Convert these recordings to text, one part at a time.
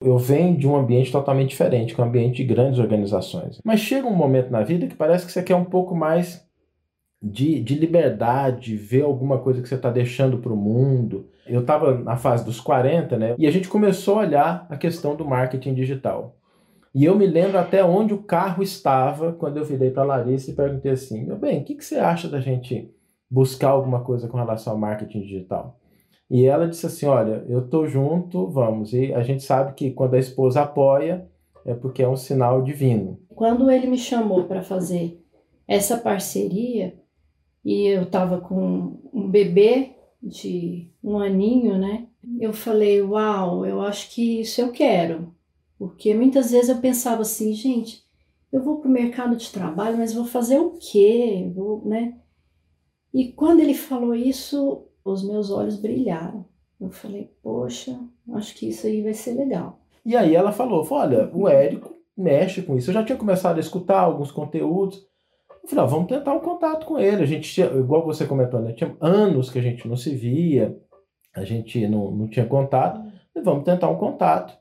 Eu venho de um ambiente totalmente diferente, que é um ambiente de grandes organizações. Mas chega um momento na vida que parece que você quer um pouco mais de, de liberdade, ver alguma coisa que você está deixando para o mundo. Eu estava na fase dos 40, né? E a gente começou a olhar a questão do marketing digital. E eu me lembro até onde o carro estava quando eu virei para a Larissa e perguntei assim: meu bem, o que, que você acha da gente buscar alguma coisa com relação ao marketing digital? E ela disse assim: olha, eu tô junto, vamos. E a gente sabe que quando a esposa apoia, é porque é um sinal divino. Quando ele me chamou para fazer essa parceria, e eu estava com um bebê de um aninho, né? Eu falei, uau, eu acho que isso eu quero. Porque muitas vezes eu pensava assim, gente, eu vou para o mercado de trabalho, mas vou fazer o quê? Vou, né? E quando ele falou isso, os meus olhos brilharam. Eu falei, poxa, acho que isso aí vai ser legal. E aí ela falou, olha, o Érico mexe com isso. Eu já tinha começado a escutar alguns conteúdos. Eu falei, ah, vamos tentar um contato com ele. A gente tinha, igual você comentou, né? Tinha anos que a gente não se via, a gente não, não tinha contato. E vamos tentar um contato.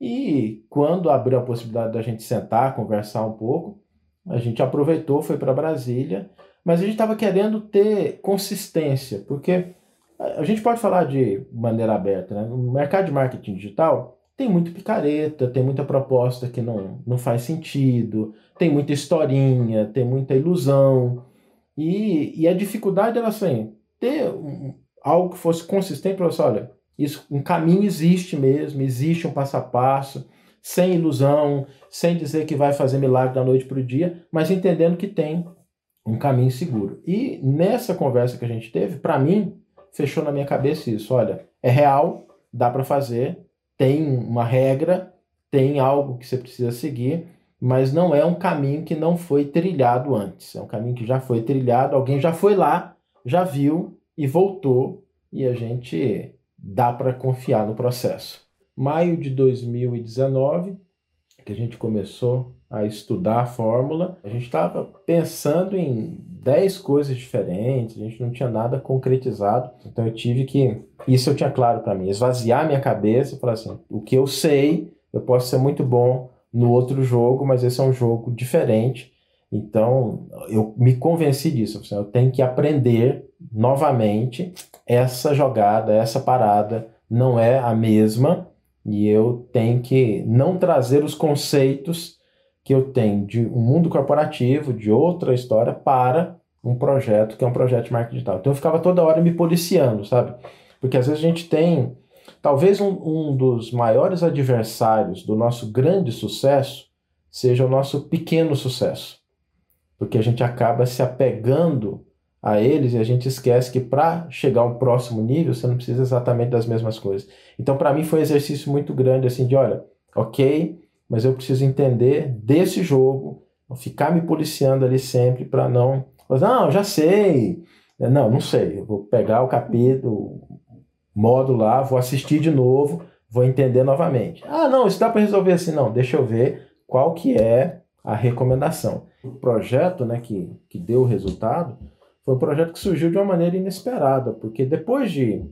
E quando abriu a possibilidade da gente sentar, conversar um pouco, a gente aproveitou, foi para Brasília, mas a gente estava querendo ter consistência, porque a gente pode falar de maneira aberta, né? No mercado de marketing digital tem muito picareta, tem muita proposta que não, não faz sentido, tem muita historinha, tem muita ilusão. E, e a dificuldade era assim, ter um, algo que fosse consistente para você, olha, isso, um caminho existe mesmo, existe um passo a passo, sem ilusão, sem dizer que vai fazer milagre da noite para o dia, mas entendendo que tem um caminho seguro. E nessa conversa que a gente teve, para mim, fechou na minha cabeça isso. Olha, é real, dá para fazer, tem uma regra, tem algo que você precisa seguir, mas não é um caminho que não foi trilhado antes. É um caminho que já foi trilhado, alguém já foi lá, já viu e voltou, e a gente dá para confiar no processo. Maio de 2019, que a gente começou a estudar a fórmula, a gente estava pensando em 10 coisas diferentes, a gente não tinha nada concretizado. Então eu tive que, isso eu tinha claro para mim, esvaziar minha cabeça e falar assim: o que eu sei, eu posso ser muito bom no outro jogo, mas esse é um jogo diferente. Então eu me convenci disso. Eu tenho que aprender novamente essa jogada, essa parada não é a mesma e eu tenho que não trazer os conceitos que eu tenho de um mundo corporativo, de outra história, para um projeto que é um projeto de marketing digital. Então eu ficava toda hora me policiando, sabe? Porque às vezes a gente tem, talvez um, um dos maiores adversários do nosso grande sucesso seja o nosso pequeno sucesso. Porque a gente acaba se apegando a eles e a gente esquece que para chegar ao próximo nível você não precisa exatamente das mesmas coisas. Então para mim foi um exercício muito grande assim de olha, ok, mas eu preciso entender desse jogo, ficar me policiando ali sempre para não, não, já sei, não, não sei, eu vou pegar o capítulo, módulo lá, vou assistir de novo, vou entender novamente. Ah, não, isso dá para resolver assim, não, deixa eu ver qual que é a recomendação. O projeto, né, que, que deu o resultado foi um projeto que surgiu de uma maneira inesperada, porque depois de,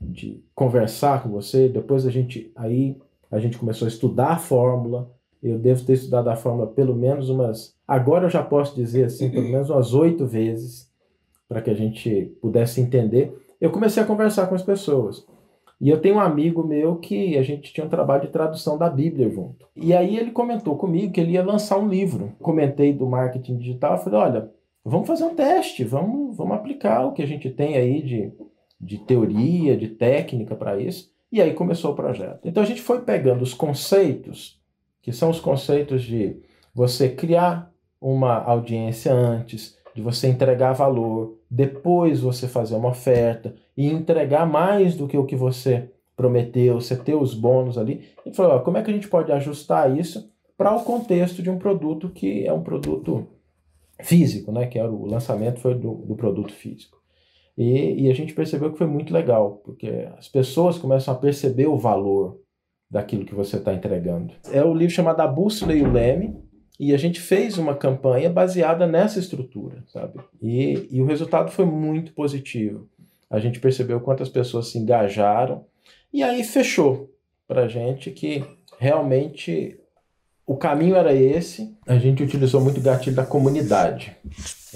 de conversar com você, depois a gente aí a gente começou a estudar a fórmula. Eu devo ter estudado a fórmula pelo menos umas. Agora eu já posso dizer assim, pelo menos umas oito vezes, para que a gente pudesse entender. Eu comecei a conversar com as pessoas. E eu tenho um amigo meu que a gente tinha um trabalho de tradução da Bíblia junto. E aí ele comentou comigo que ele ia lançar um livro. Comentei do marketing digital, falei, olha, vamos fazer um teste, vamos, vamos aplicar o que a gente tem aí de, de teoria, de técnica para isso. E aí começou o projeto. Então a gente foi pegando os conceitos, que são os conceitos de você criar uma audiência antes, de você entregar valor, depois você fazer uma oferta e entregar mais do que o que você prometeu, você ter os bônus ali. E falou, ó, como é que a gente pode ajustar isso para o contexto de um produto que é um produto físico, né? Que era o lançamento foi do, do produto físico. E, e, a gente percebeu que foi muito legal, porque as pessoas começam a perceber o valor daquilo que você está entregando. É o livro chamado A Bússola e o Leme, e a gente fez uma campanha baseada nessa estrutura, sabe? E, e o resultado foi muito positivo. A gente percebeu quantas pessoas se engajaram, e aí fechou para a gente que realmente o caminho era esse. A gente utilizou muito o gatilho da comunidade.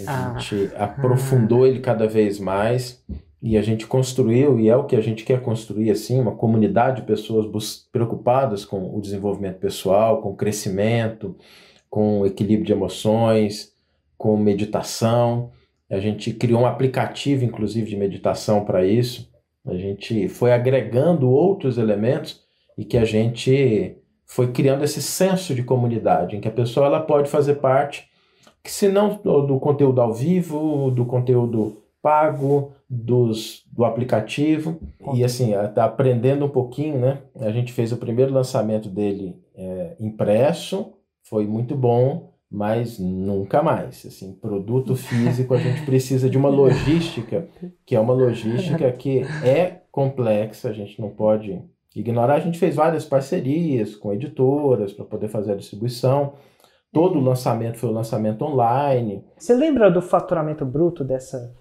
A ah. gente aprofundou ele cada vez mais e a gente construiu, e é o que a gente quer construir, assim, uma comunidade de pessoas preocupadas com o desenvolvimento pessoal, com o crescimento, com o equilíbrio de emoções, com meditação. A gente criou um aplicativo, inclusive, de meditação para isso. A gente foi agregando outros elementos e que a gente foi criando esse senso de comunidade, em que a pessoa ela pode fazer parte, que se não do conteúdo ao vivo, do conteúdo pago, dos, do aplicativo, e assim, tá aprendendo um pouquinho, né? A gente fez o primeiro lançamento dele é, impresso, foi muito bom, mas nunca mais. Assim, produto físico a gente precisa de uma logística, que é uma logística que é complexa, a gente não pode ignorar. A gente fez várias parcerias com editoras para poder fazer a distribuição. Todo o lançamento foi o lançamento online. Você lembra do faturamento bruto dessa?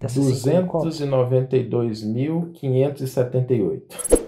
dessa 292.578.